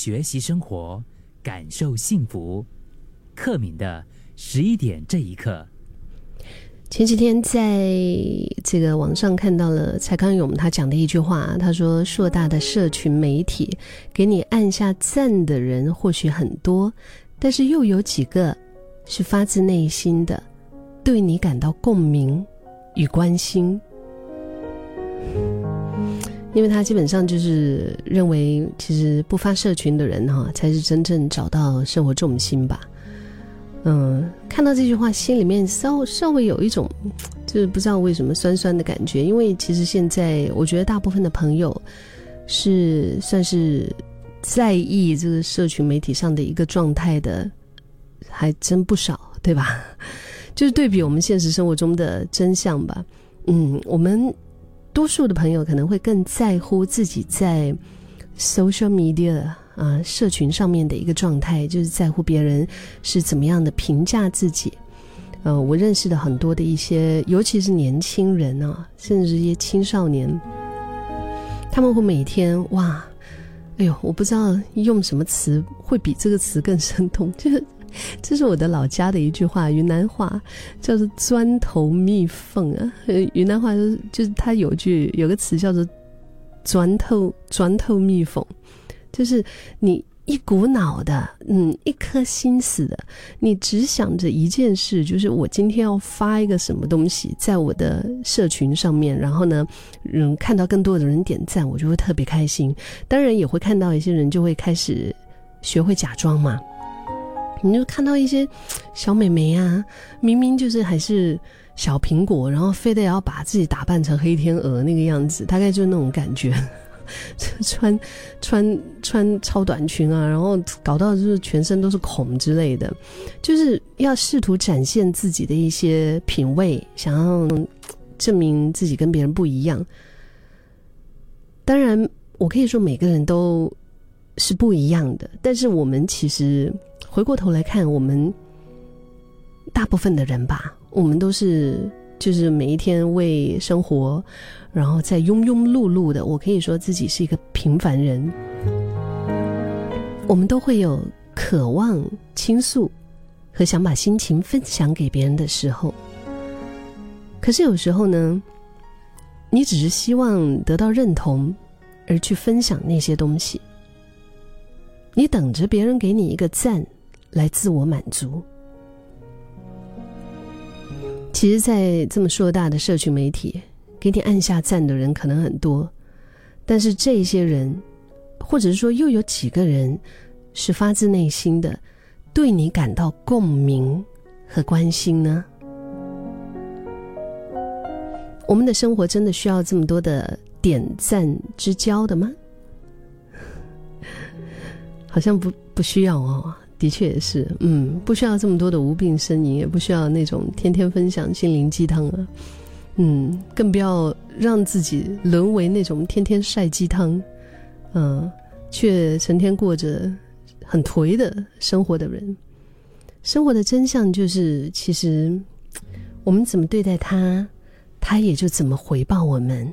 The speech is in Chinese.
学习生活，感受幸福。克敏的十一点这一刻。前几天在这个网上看到了蔡康永他讲的一句话，他说：“硕大的社群媒体给你按下赞的人或许很多，但是又有几个是发自内心的对你感到共鸣与关心。”因为他基本上就是认为，其实不发社群的人哈，才是真正找到生活重心吧。嗯，看到这句话，心里面稍稍微有一种，就是不知道为什么酸酸的感觉。因为其实现在，我觉得大部分的朋友是算是在意这个社群媒体上的一个状态的，还真不少，对吧？就是对比我们现实生活中的真相吧。嗯，我们多数的朋友可能会更在乎自己在 social media。啊，社群上面的一个状态，就是在乎别人是怎么样的评价自己。呃，我认识的很多的一些，尤其是年轻人啊，甚至是一些青少年，他们会每天哇，哎呦，我不知道用什么词会比这个词更生动，就是 这是我的老家的一句话，云南话叫做“钻头蜜缝”啊。云南话就是就是它有句有个词叫做“钻头钻头蜜缝”。就是你一股脑的，嗯，一颗心思的，你只想着一件事，就是我今天要发一个什么东西在我的社群上面，然后呢，嗯，看到更多的人点赞，我就会特别开心。当然也会看到一些人就会开始学会假装嘛，你就看到一些小美眉啊，明明就是还是小苹果，然后非得要把自己打扮成黑天鹅那个样子，大概就是那种感觉。穿穿穿超短裙啊，然后搞到就是全身都是孔之类的，就是要试图展现自己的一些品味，想要证明自己跟别人不一样。当然，我可以说每个人都是不一样的，但是我们其实回过头来看，我们大部分的人吧，我们都是。就是每一天为生活，然后在庸庸碌碌的，我可以说自己是一个平凡人。我们都会有渴望倾诉和想把心情分享给别人的时候，可是有时候呢，你只是希望得到认同而去分享那些东西，你等着别人给你一个赞来自我满足。其实，在这么硕大的社群媒体，给你按下赞的人可能很多，但是这些人，或者是说又有几个人，是发自内心的对你感到共鸣和关心呢？我们的生活真的需要这么多的点赞之交的吗？好像不不需要哦。的确也是，嗯，不需要这么多的无病呻吟，也不需要那种天天分享心灵鸡汤啊，嗯，更不要让自己沦为那种天天晒鸡汤，嗯，却成天过着很颓的生活的人。生活的真相就是，其实我们怎么对待他，他也就怎么回报我们。